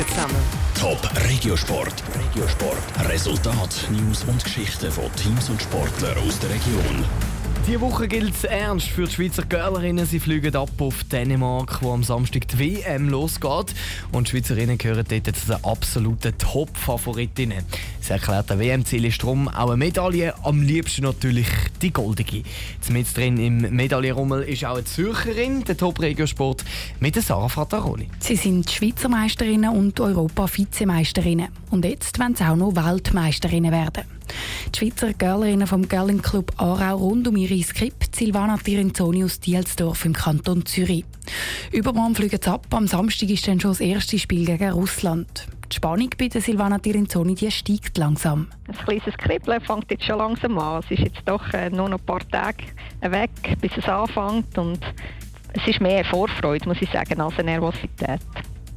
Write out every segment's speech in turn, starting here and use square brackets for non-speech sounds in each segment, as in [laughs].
fliegen zusammen. Top Regiosport. Regiosport. Resultat, News und Geschichten von Teams und Sportlern aus der Region. Diese Woche gilt es ernst für die Schweizer Girlerinnen. Sie fliegen ab auf Dänemark, wo am Samstag die WM losgeht. Und die Schweizerinnen gehören dort zu den absoluten Top-Favoritinnen. Das erklärte WM-Ziel ist darum auch eine Medaille, am liebsten natürlich die goldige. Mit drin im Medaillenrummel ist auch eine Zürcherin, der Top-Regiosport, mit Sarah Fattaroni. Sie sind Schweizer Meisterinnen und Europa-Vizemeisterinnen. Und jetzt wollen sie auch noch Weltmeisterinnen werden. Die Schweizer Girlerinnen vom Girling Club Aarau rund um ihre Skript Silvana Tirinzoni aus Dielsdorf im Kanton Zürich. Übermorgen fliegen sie ab. Am Samstag ist dann schon das erste Spiel gegen Russland. Die Spannung bei der Silvana Tirinzoni die steigt langsam. Ein kleines Kribbeln fängt jetzt schon langsam an. Es ist jetzt doch äh, nur noch ein paar Tage weg, bis es anfängt. Und es ist mehr Vorfreude, muss ich sagen, als eine Nervosität.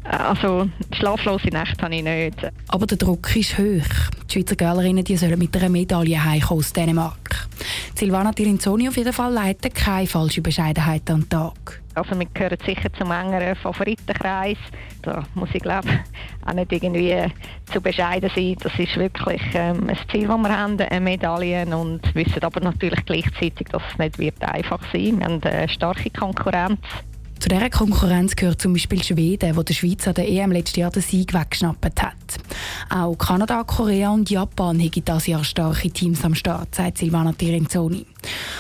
Also schlaflose Nächte habe ich nicht. Aber der Druck ist hoch. Die Schweizer Girlerinnen die sollen mit einer Medaille heimkommen aus Dänemark. Silvana Tirinzoni auf jeden Fall leitet keine falsche Bescheidenheit an den Tag. Also wir gehören sicher zum engeren Favoritenkreis. Da muss ich glaube [laughs] auch nicht irgendwie zu bescheiden sein. Das ist wirklich ähm, ein Ziel, das wir haben, eine Medaille und wissen aber natürlich gleichzeitig, dass es nicht wird einfach sein. Wir haben eine starke Konkurrenz. Zu dieser Konkurrenz gehört zum Beispiel Schweden, wo der Schweiz an der EM letztes Jahr den Sieg weggeschnappt hat. Auch Kanada, Korea und Japan haben dieses Jahr starke Teams am Start, sagt Silvana Tirenzoni.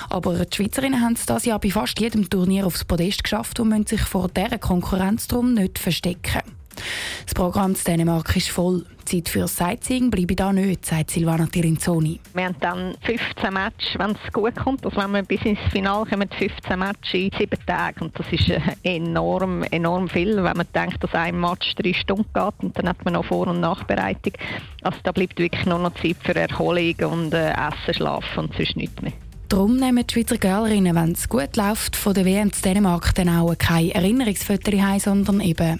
Aber die Schweizerinnen haben es dieses Jahr bei fast jedem Turnier aufs Podest geschafft und müssen sich vor dieser Konkurrenz darum nicht verstecken. Das Programm in Dänemark ist voll. Zeit für Sightseeing bleibe da nicht, sagt Silvana Tirinzoni. Wir haben dann 15 Matches, wenn es gut kommt. Also wenn wir bis ins Finale kommen, 15 Matches in sieben Tagen. Und das ist äh, enorm, enorm viel, wenn man denkt, dass ein Match drei Stunden geht und dann hat man noch Vor- und Nachbereitung. Also da bleibt wirklich nur noch Zeit für Erholung und äh, Essen, Schlafen und sonst nichts mehr. Darum nehmen die Schweizer Girlerinnen, wenn es gut läuft, von der WM in Dänemark dann auch keine Erinnerungsfotos heim, sondern eben